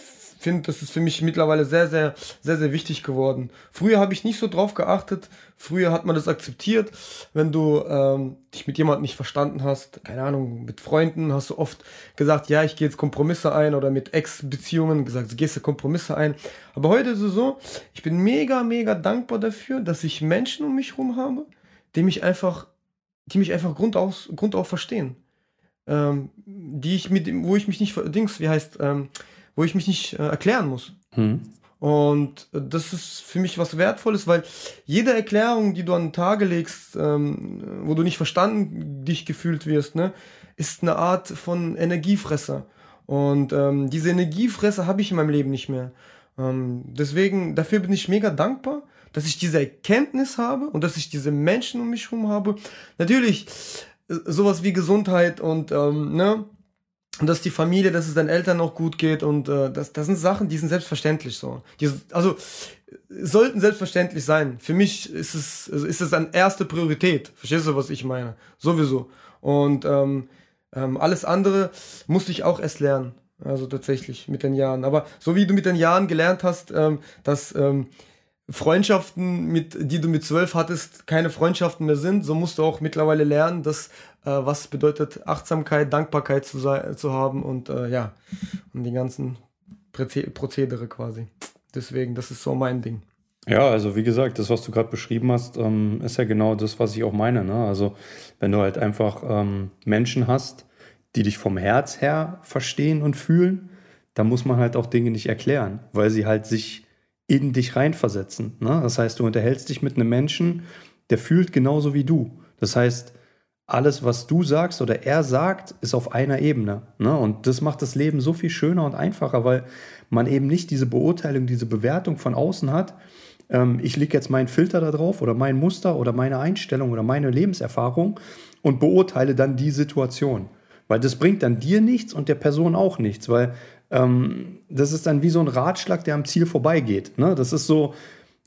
B: finde, das ist für mich mittlerweile sehr, sehr, sehr, sehr wichtig geworden. Früher habe ich nicht so drauf geachtet. Früher hat man das akzeptiert. Wenn du ähm, dich mit jemandem nicht verstanden hast, keine Ahnung, mit Freunden, hast du oft gesagt, ja, ich gehe jetzt Kompromisse ein oder mit Ex-Beziehungen gesagt, gehst du Kompromisse ein. Aber heute ist es so, ich bin mega, mega dankbar dafür, dass ich Menschen um mich herum habe, die mich einfach, die mich einfach grundaus, grundauf verstehen. Ähm, die ich mit, wo ich mich nicht, Dings, wie heißt, ähm, wo ich mich nicht äh, erklären muss. Hm. Und das ist für mich was Wertvolles, weil jede Erklärung, die du an den Tage legst, ähm, wo du nicht verstanden dich gefühlt wirst, ne, ist eine Art von Energiefresser. Und ähm, diese Energiefresser habe ich in meinem Leben nicht mehr. Ähm, deswegen, dafür bin ich mega dankbar, dass ich diese Erkenntnis habe und dass ich diese Menschen um mich herum habe. Natürlich, äh, sowas wie Gesundheit und ähm, ne, und dass die Familie, dass es deinen Eltern noch gut geht und äh, das, das sind Sachen, die sind selbstverständlich so. Die, also sollten selbstverständlich sein. Für mich ist es also ist es an erste Priorität. Verstehst du, was ich meine? Sowieso. Und ähm, ähm, alles andere musste ich auch erst lernen. Also tatsächlich mit den Jahren. Aber so wie du mit den Jahren gelernt hast, ähm, dass ähm, Freundschaften, mit, die du mit zwölf hattest, keine Freundschaften mehr sind, so musst du auch mittlerweile lernen, dass was bedeutet Achtsamkeit, Dankbarkeit zu, sein, zu haben und äh, ja, und die ganzen Prozedere quasi. Deswegen, das ist so mein Ding.
A: Ja, also wie gesagt, das, was du gerade beschrieben hast, ähm, ist ja genau das, was ich auch meine. Ne? Also wenn du halt einfach ähm, Menschen hast, die dich vom Herz her verstehen und fühlen, dann muss man halt auch Dinge nicht erklären, weil sie halt sich in dich reinversetzen. Ne? Das heißt, du unterhältst dich mit einem Menschen, der fühlt genauso wie du. Das heißt, alles, was du sagst oder er sagt, ist auf einer Ebene. Ne? Und das macht das Leben so viel schöner und einfacher, weil man eben nicht diese Beurteilung, diese Bewertung von außen hat, ähm, ich lege jetzt meinen Filter da drauf oder mein Muster oder meine Einstellung oder meine Lebenserfahrung und beurteile dann die Situation. Weil das bringt dann dir nichts und der Person auch nichts, weil ähm, das ist dann wie so ein Ratschlag, der am Ziel vorbeigeht. Ne? Das ist so,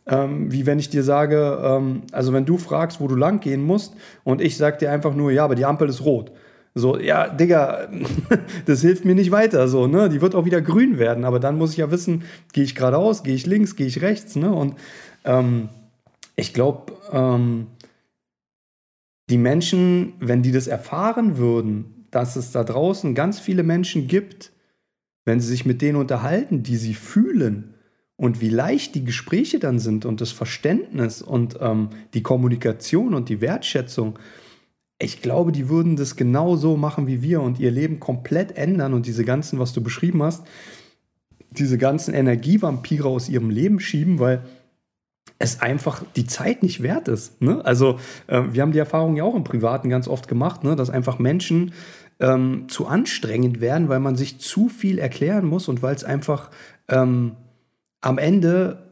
A: ähm, wie wenn ich dir sage, ähm, also wenn du fragst, wo du lang gehen musst und ich sage dir einfach nur, ja, aber die Ampel ist rot. So, ja, Digga, das hilft mir nicht weiter. So, ne? Die wird auch wieder grün werden, aber dann muss ich ja wissen, gehe ich geradeaus, gehe ich links, gehe ich rechts, ne? Und ähm, ich glaube, ähm, die Menschen, wenn die das erfahren würden, dass es da draußen ganz viele Menschen gibt, wenn sie sich mit denen unterhalten, die sie fühlen und wie leicht die Gespräche dann sind und das Verständnis und ähm, die Kommunikation und die Wertschätzung, ich glaube, die würden das genauso machen wie wir und ihr Leben komplett ändern und diese ganzen, was du beschrieben hast, diese ganzen Energievampire aus ihrem Leben schieben, weil es einfach die Zeit nicht wert ist. Ne? Also äh, wir haben die Erfahrung ja auch im Privaten ganz oft gemacht, ne? dass einfach Menschen ähm, zu anstrengend werden, weil man sich zu viel erklären muss und weil es einfach ähm, am Ende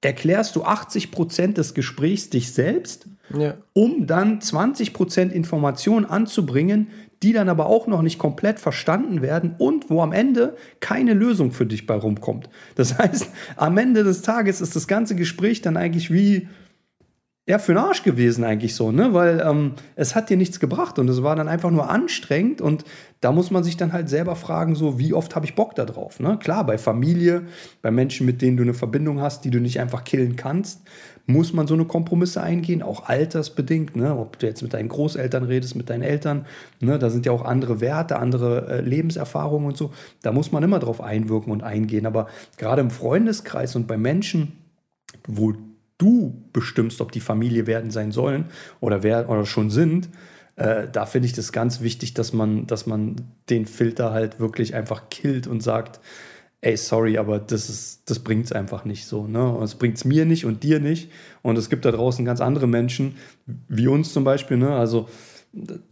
A: erklärst du 80 Prozent des Gesprächs dich selbst, ja. um dann 20 Prozent Informationen anzubringen, die dann aber auch noch nicht komplett verstanden werden und wo am Ende keine Lösung für dich bei rumkommt. Das heißt, am Ende des Tages ist das ganze Gespräch dann eigentlich wie ja, für den Arsch gewesen eigentlich so, ne? Weil ähm, es hat dir nichts gebracht und es war dann einfach nur anstrengend und da muss man sich dann halt selber fragen, so, wie oft habe ich Bock da drauf, ne? Klar, bei Familie, bei Menschen, mit denen du eine Verbindung hast, die du nicht einfach killen kannst, muss man so eine Kompromisse eingehen, auch altersbedingt, ne? Ob du jetzt mit deinen Großeltern redest, mit deinen Eltern, ne? Da sind ja auch andere Werte, andere äh, Lebenserfahrungen und so. Da muss man immer drauf einwirken und eingehen. Aber gerade im Freundeskreis und bei Menschen, wo du bestimmst, ob die Familie werden sein sollen oder, wer, oder schon sind, äh, da finde ich das ganz wichtig, dass man, dass man den Filter halt wirklich einfach killt und sagt, ey, sorry, aber das, das bringt es einfach nicht so. Ne? Es bringt es mir nicht und dir nicht. Und es gibt da draußen ganz andere Menschen, wie uns zum Beispiel. Ne? Also,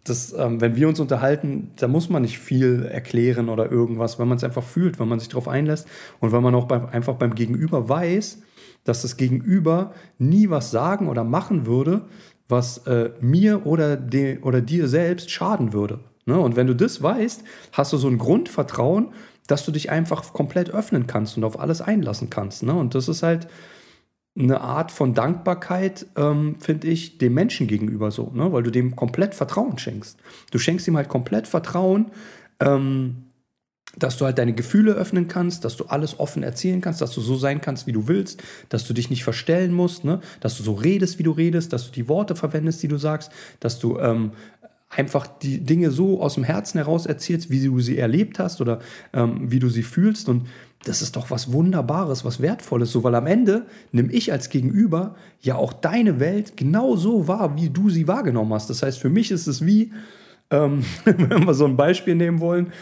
A: das, ähm, wenn wir uns unterhalten, da muss man nicht viel erklären oder irgendwas, weil man es einfach fühlt, wenn man sich darauf einlässt und weil man auch beim, einfach beim Gegenüber weiß, dass das Gegenüber nie was sagen oder machen würde, was äh, mir oder, de, oder dir selbst schaden würde. Ne? Und wenn du das weißt, hast du so ein Grundvertrauen, dass du dich einfach komplett öffnen kannst und auf alles einlassen kannst. Ne? Und das ist halt eine Art von Dankbarkeit, ähm, finde ich, dem Menschen gegenüber so, ne? weil du dem komplett Vertrauen schenkst. Du schenkst ihm halt komplett Vertrauen. Ähm, dass du halt deine Gefühle öffnen kannst, dass du alles offen erzählen kannst, dass du so sein kannst, wie du willst, dass du dich nicht verstellen musst, ne? dass du so redest, wie du redest, dass du die Worte verwendest, die du sagst, dass du ähm, einfach die Dinge so aus dem Herzen heraus erzählst, wie du sie erlebt hast oder ähm, wie du sie fühlst. Und das ist doch was Wunderbares, was Wertvolles, so weil am Ende nehme ich als Gegenüber ja auch deine Welt genau so wahr, wie du sie wahrgenommen hast. Das heißt, für mich ist es wie, ähm, wenn wir so ein Beispiel nehmen wollen,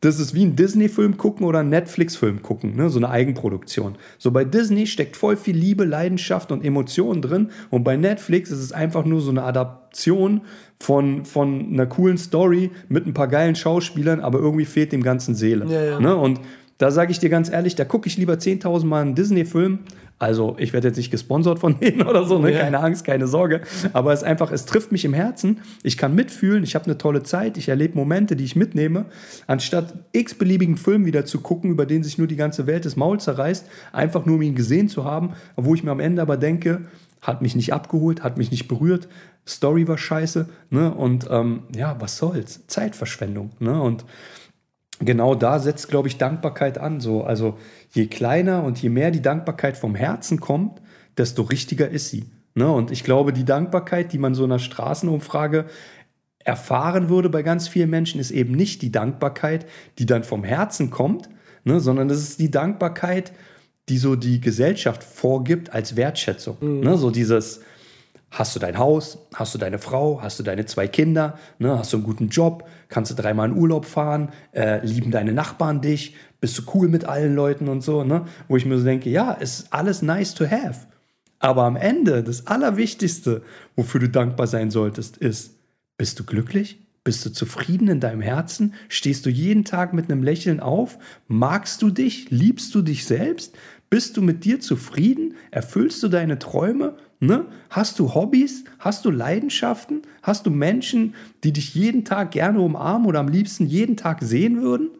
A: das ist wie ein Disney-Film gucken oder ein Netflix-Film gucken, ne? so eine Eigenproduktion. So bei Disney steckt voll viel Liebe, Leidenschaft und Emotionen drin und bei Netflix ist es einfach nur so eine Adaption von, von einer coolen Story mit ein paar geilen Schauspielern, aber irgendwie fehlt dem Ganzen Seele. Ja, ja. Ne? Und da sage ich dir ganz ehrlich, da gucke ich lieber 10.000 Mal einen Disney-Film also ich werde jetzt nicht gesponsert von denen oder so, ne? Ja. keine Angst, keine Sorge. Aber es ist einfach, es trifft mich im Herzen. Ich kann mitfühlen, ich habe eine tolle Zeit, ich erlebe Momente, die ich mitnehme. Anstatt x-beliebigen Film wieder zu gucken, über den sich nur die ganze Welt das Maul zerreißt, einfach nur um ihn gesehen zu haben, wo ich mir am Ende aber denke, hat mich nicht abgeholt, hat mich nicht berührt, Story war scheiße, ne? Und ähm, ja, was soll's? Zeitverschwendung, ne? Und genau da setzt, glaube ich, Dankbarkeit an. So, also je kleiner und je mehr die Dankbarkeit vom Herzen kommt, desto richtiger ist sie. Ne? Und ich glaube, die Dankbarkeit, die man so in einer Straßenumfrage erfahren würde bei ganz vielen Menschen, ist eben nicht die Dankbarkeit, die dann vom Herzen kommt, ne? sondern das ist die Dankbarkeit, die so die Gesellschaft vorgibt als Wertschätzung. Mhm. Ne? So dieses, hast du dein Haus, hast du deine Frau, hast du deine zwei Kinder, ne? hast du einen guten Job, kannst du dreimal in Urlaub fahren, äh, lieben deine Nachbarn dich, bist du cool mit allen Leuten und so, ne? wo ich mir so denke, ja, ist alles nice to have. Aber am Ende, das Allerwichtigste, wofür du dankbar sein solltest, ist, bist du glücklich? Bist du zufrieden in deinem Herzen? Stehst du jeden Tag mit einem Lächeln auf? Magst du dich? Liebst du dich selbst? Bist du mit dir zufrieden? Erfüllst du deine Träume? Ne? Hast du Hobbys? Hast du Leidenschaften? Hast du Menschen, die dich jeden Tag gerne umarmen oder am liebsten jeden Tag sehen würden?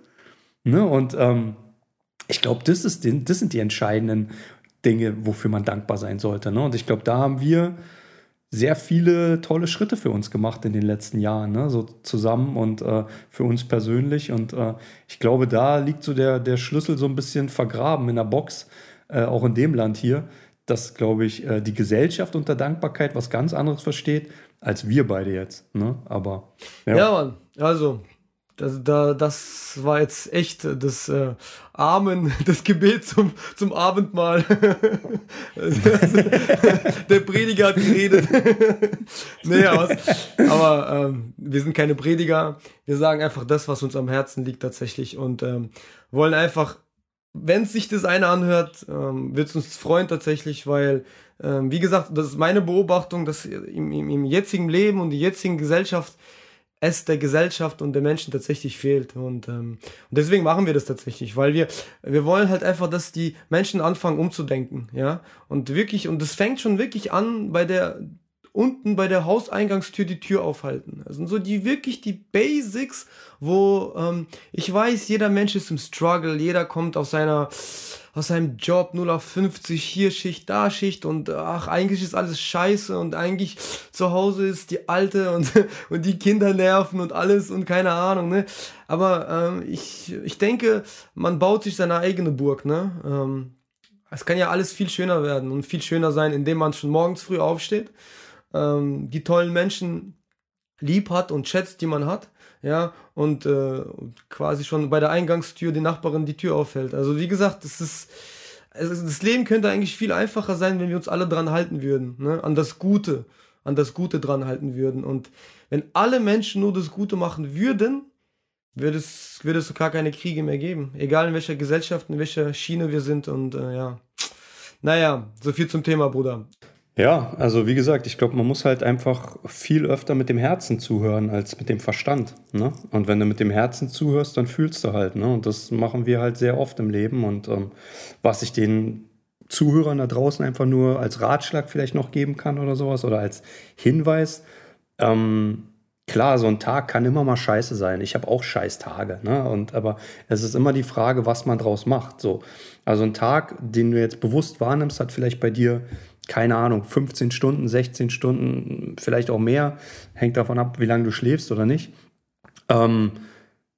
A: Ne? Und ähm, ich glaube, das, das sind die entscheidenden Dinge, wofür man dankbar sein sollte. Ne? Und ich glaube, da haben wir sehr viele tolle Schritte für uns gemacht in den letzten Jahren, ne? so zusammen und äh, für uns persönlich. Und äh, ich glaube, da liegt so der, der Schlüssel so ein bisschen vergraben in der Box, äh, auch in dem Land hier, dass, glaube ich, äh, die Gesellschaft unter Dankbarkeit was ganz anderes versteht, als wir beide jetzt. Ne? Aber
B: ja. ja, Mann, also das, da, das war jetzt echt das äh, Amen, das Gebet zum, zum Abendmahl. Der Prediger hat geredet. nee, aber, aber ähm, wir sind keine Prediger. Wir sagen einfach das, was uns am Herzen liegt tatsächlich und ähm, wollen einfach, wenn sich das eine anhört, ähm, wird es uns freuen tatsächlich, weil, ähm, wie gesagt, das ist meine Beobachtung, dass im, im, im jetzigen Leben und die jetzigen Gesellschaft es der Gesellschaft und der Menschen tatsächlich fehlt. Und, ähm, und deswegen machen wir das tatsächlich, weil wir, wir wollen halt einfach, dass die Menschen anfangen umzudenken, ja. Und wirklich, und das fängt schon wirklich an bei der, unten bei der Hauseingangstür die Tür aufhalten. Also so die wirklich die Basics, wo ähm, ich weiß, jeder Mensch ist im Struggle, jeder kommt aus seiner aus seinem Job 0 auf 50, hier Schicht, da Schicht und ach, eigentlich ist alles scheiße und eigentlich zu Hause ist die Alte und, und die Kinder nerven und alles und keine Ahnung, ne? Aber ähm, ich, ich denke, man baut sich seine eigene Burg, ne? Ähm, es kann ja alles viel schöner werden und viel schöner sein, indem man schon morgens früh aufsteht, ähm, die tollen Menschen lieb hat und schätzt, die man hat ja, und äh, quasi schon bei der Eingangstür die Nachbarin die Tür aufhält. Also wie gesagt, das ist, das Leben könnte eigentlich viel einfacher sein, wenn wir uns alle dran halten würden, ne? an das Gute, an das Gute dran halten würden. Und wenn alle Menschen nur das Gute machen würden, würde es, würde es gar keine Kriege mehr geben. Egal in welcher Gesellschaft, in welcher Schiene wir sind und äh, ja. Naja, so viel zum Thema, Bruder.
A: Ja, also wie gesagt, ich glaube, man muss halt einfach viel öfter mit dem Herzen zuhören als mit dem Verstand. Ne? Und wenn du mit dem Herzen zuhörst, dann fühlst du halt. Ne? Und das machen wir halt sehr oft im Leben. Und ähm, was ich den Zuhörern da draußen einfach nur als Ratschlag vielleicht noch geben kann oder sowas oder als Hinweis, ähm, Klar, so ein Tag kann immer mal scheiße sein. Ich habe auch scheiß Tage, ne? Und aber es ist immer die Frage, was man draus macht. So. Also ein Tag, den du jetzt bewusst wahrnimmst, hat vielleicht bei dir keine Ahnung, 15 Stunden, 16 Stunden, vielleicht auch mehr, hängt davon ab, wie lange du schläfst oder nicht. Ähm,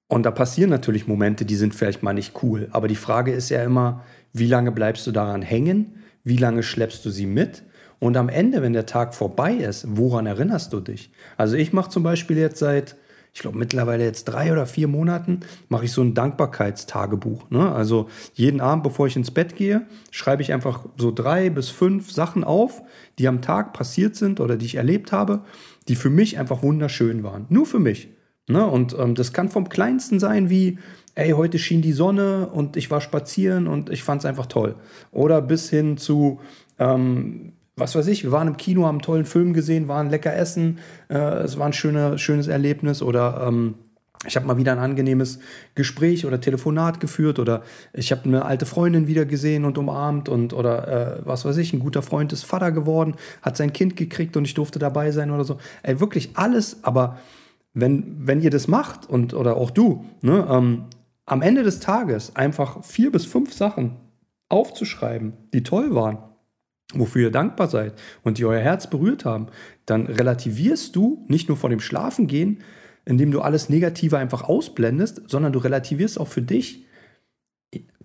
A: und da passieren natürlich Momente, die sind vielleicht mal nicht cool. Aber die Frage ist ja immer, wie lange bleibst du daran hängen? Wie lange schleppst du sie mit? Und am Ende, wenn der Tag vorbei ist, woran erinnerst du dich? Also ich mache zum Beispiel jetzt seit ich glaube mittlerweile jetzt drei oder vier Monaten, mache ich so ein Dankbarkeitstagebuch. Ne? Also jeden Abend, bevor ich ins Bett gehe, schreibe ich einfach so drei bis fünf Sachen auf, die am Tag passiert sind oder die ich erlebt habe, die für mich einfach wunderschön waren. Nur für mich. Ne? Und ähm, das kann vom Kleinsten sein wie, ey, heute schien die Sonne und ich war spazieren und ich fand es einfach toll. Oder bis hin zu, ähm, was weiß ich, wir waren im Kino, haben einen tollen Film gesehen, waren lecker essen, äh, es war ein schöner, schönes Erlebnis oder ähm, ich habe mal wieder ein angenehmes Gespräch oder Telefonat geführt oder ich habe eine alte Freundin wieder gesehen und umarmt und oder äh, was weiß ich, ein guter Freund ist Vater geworden, hat sein Kind gekriegt und ich durfte dabei sein oder so. Ey, wirklich alles, aber wenn, wenn ihr das macht und oder auch du, ne, ähm, am Ende des Tages einfach vier bis fünf Sachen aufzuschreiben, die toll waren, wofür ihr dankbar seid und die euer Herz berührt haben, dann relativierst du nicht nur vor dem Schlafengehen, indem du alles Negative einfach ausblendest, sondern du relativierst auch für dich.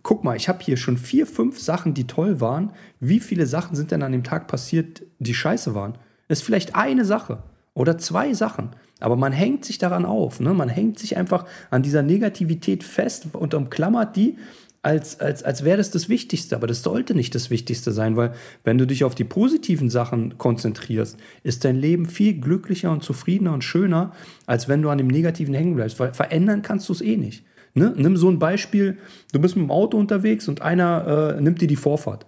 A: Guck mal, ich habe hier schon vier, fünf Sachen, die toll waren. Wie viele Sachen sind denn an dem Tag passiert, die scheiße waren? ist vielleicht eine Sache oder zwei Sachen. Aber man hängt sich daran auf. Ne? Man hängt sich einfach an dieser Negativität fest und umklammert die als, als, als wäre das das Wichtigste. Aber das sollte nicht das Wichtigste sein, weil wenn du dich auf die positiven Sachen konzentrierst, ist dein Leben viel glücklicher und zufriedener und schöner, als wenn du an dem Negativen hängen bleibst. Weil verändern kannst du es eh nicht. Ne? Nimm so ein Beispiel, du bist mit dem Auto unterwegs und einer äh, nimmt dir die Vorfahrt.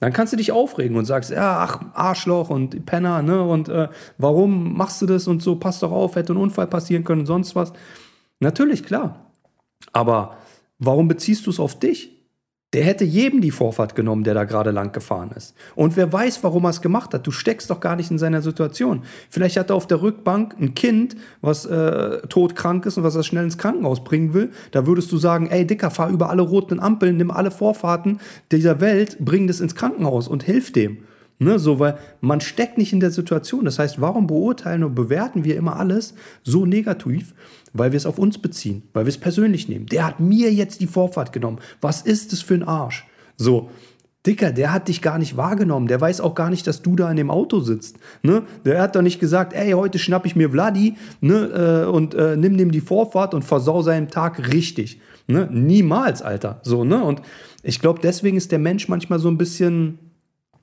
A: Dann kannst du dich aufregen und sagst, ja, ach, Arschloch und Penner, ne? Und äh, warum machst du das und so, pass doch auf, hätte ein Unfall passieren können und sonst was. Natürlich, klar. Aber warum beziehst du es auf dich? Der hätte jedem die Vorfahrt genommen, der da gerade lang gefahren ist. Und wer weiß, warum er es gemacht hat. Du steckst doch gar nicht in seiner Situation. Vielleicht hat er auf der Rückbank ein Kind, was äh, todkrank ist und was er schnell ins Krankenhaus bringen will. Da würdest du sagen, ey Dicker, fahr über alle roten Ampeln, nimm alle Vorfahrten dieser Welt, bring das ins Krankenhaus und hilf dem. Ne, so, weil man steckt nicht in der Situation. Das heißt, warum beurteilen und bewerten wir immer alles so negativ? Weil wir es auf uns beziehen, weil wir es persönlich nehmen. Der hat mir jetzt die Vorfahrt genommen. Was ist das für ein Arsch? So, Dicker, der hat dich gar nicht wahrgenommen. Der weiß auch gar nicht, dass du da in dem Auto sitzt. Ne? Der hat doch nicht gesagt, ey, heute schnapp ich mir Vladi ne, äh, und äh, nimm dem die Vorfahrt und versau seinen Tag richtig. Ne? Niemals, Alter. So, ne? Und ich glaube, deswegen ist der Mensch manchmal so ein bisschen,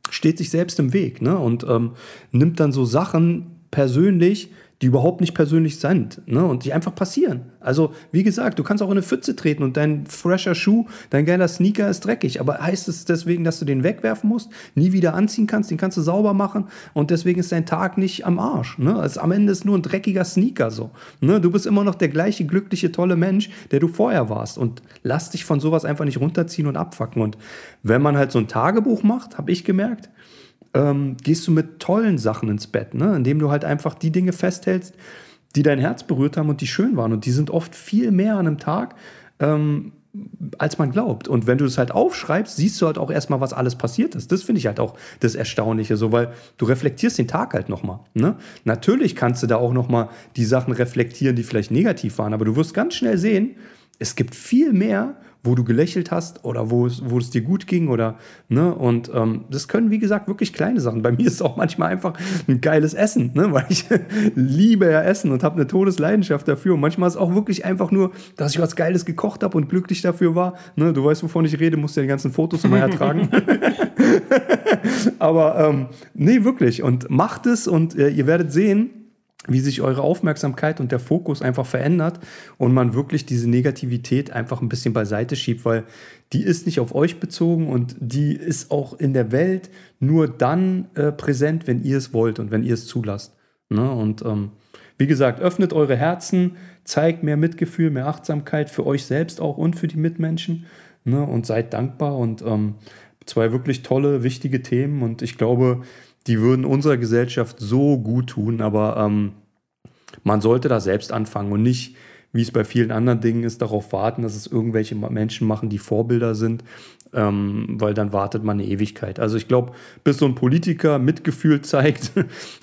A: steht sich selbst im Weg ne? und ähm, nimmt dann so Sachen persönlich, die überhaupt nicht persönlich sind ne? und die einfach passieren. Also, wie gesagt, du kannst auch in eine Pfütze treten und dein fresher Schuh, dein geiler Sneaker ist dreckig. Aber heißt es deswegen, dass du den wegwerfen musst, nie wieder anziehen kannst, den kannst du sauber machen und deswegen ist dein Tag nicht am Arsch. Ne? Also, am Ende ist nur ein dreckiger Sneaker so. Ne? Du bist immer noch der gleiche glückliche, tolle Mensch, der du vorher warst. Und lass dich von sowas einfach nicht runterziehen und abfacken. Und wenn man halt so ein Tagebuch macht, habe ich gemerkt, ähm, gehst du mit tollen Sachen ins Bett, ne? indem du halt einfach die Dinge festhältst, die dein Herz berührt haben und die schön waren. Und die sind oft viel mehr an einem Tag, ähm, als man glaubt. Und wenn du das halt aufschreibst, siehst du halt auch erstmal, was alles passiert ist. Das finde ich halt auch das Erstaunliche, so weil du reflektierst den Tag halt nochmal. Ne? Natürlich kannst du da auch nochmal die Sachen reflektieren, die vielleicht negativ waren, aber du wirst ganz schnell sehen, es gibt viel mehr, wo du gelächelt hast oder wo es, wo es dir gut ging oder, ne, und ähm, das können, wie gesagt, wirklich kleine Sachen. Bei mir ist es auch manchmal einfach ein geiles Essen, ne, weil ich liebe ja Essen und habe eine Todesleidenschaft dafür. Und manchmal ist es auch wirklich einfach nur, dass ich was Geiles gekocht habe und glücklich dafür war. Ne, du weißt, wovon ich rede, musst ja die ganzen Fotos immer ertragen. Aber ähm, nee, wirklich. Und macht es und äh, ihr werdet sehen, wie sich eure Aufmerksamkeit und der Fokus einfach verändert und man wirklich diese Negativität einfach ein bisschen beiseite schiebt, weil die ist nicht auf euch bezogen und die ist auch in der Welt nur dann äh, präsent, wenn ihr es wollt und wenn ihr es zulasst. Ne? Und ähm, wie gesagt, öffnet eure Herzen, zeigt mehr Mitgefühl, mehr Achtsamkeit für euch selbst auch und für die Mitmenschen ne? und seid dankbar und ähm, zwei wirklich tolle, wichtige Themen und ich glaube, die würden unserer Gesellschaft so gut tun, aber ähm, man sollte da selbst anfangen und nicht, wie es bei vielen anderen Dingen ist, darauf warten, dass es irgendwelche Menschen machen, die Vorbilder sind, ähm, weil dann wartet man eine Ewigkeit. Also ich glaube, bis so ein Politiker Mitgefühl zeigt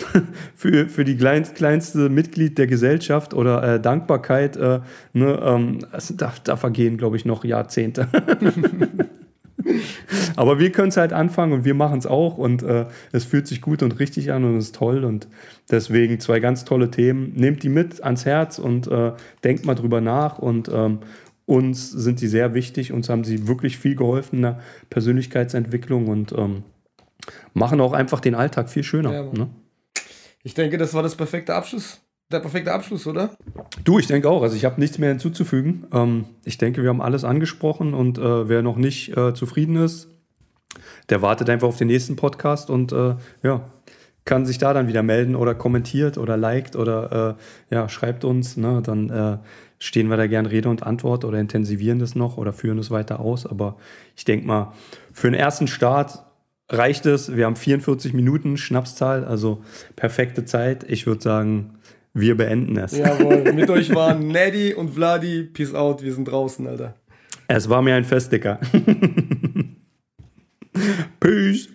A: für, für die kleinst, kleinste Mitglied der Gesellschaft oder äh, Dankbarkeit, äh, ne, ähm, also da, da vergehen, glaube ich, noch Jahrzehnte. Aber wir können es halt anfangen und wir machen es auch und äh, es fühlt sich gut und richtig an und ist toll und deswegen zwei ganz tolle Themen. Nehmt die mit ans Herz und äh, denkt mal drüber nach und ähm, uns sind sie sehr wichtig. Uns haben sie wirklich viel geholfen in der Persönlichkeitsentwicklung und ähm, machen auch einfach den Alltag viel schöner. Ja, ne?
B: Ich denke, das war das perfekte Abschluss der perfekte Abschluss, oder?
A: Du, ich denke auch. Also ich habe nichts mehr hinzuzufügen. Ähm, ich denke, wir haben alles angesprochen und äh, wer noch nicht äh, zufrieden ist, der wartet einfach auf den nächsten Podcast und äh, ja, kann sich da dann wieder melden oder kommentiert oder liked oder äh, ja, schreibt uns. Ne? Dann äh, stehen wir da gern Rede und Antwort oder intensivieren das noch oder führen es weiter aus. Aber ich denke mal, für den ersten Start reicht es. Wir haben 44 Minuten Schnapszahl, also perfekte Zeit. Ich würde sagen, wir beenden es.
B: Jawohl, mit euch waren Neddy und Vladi. Peace out, wir sind draußen, Alter.
A: Es war mir ein Fest, Dicker. Peace.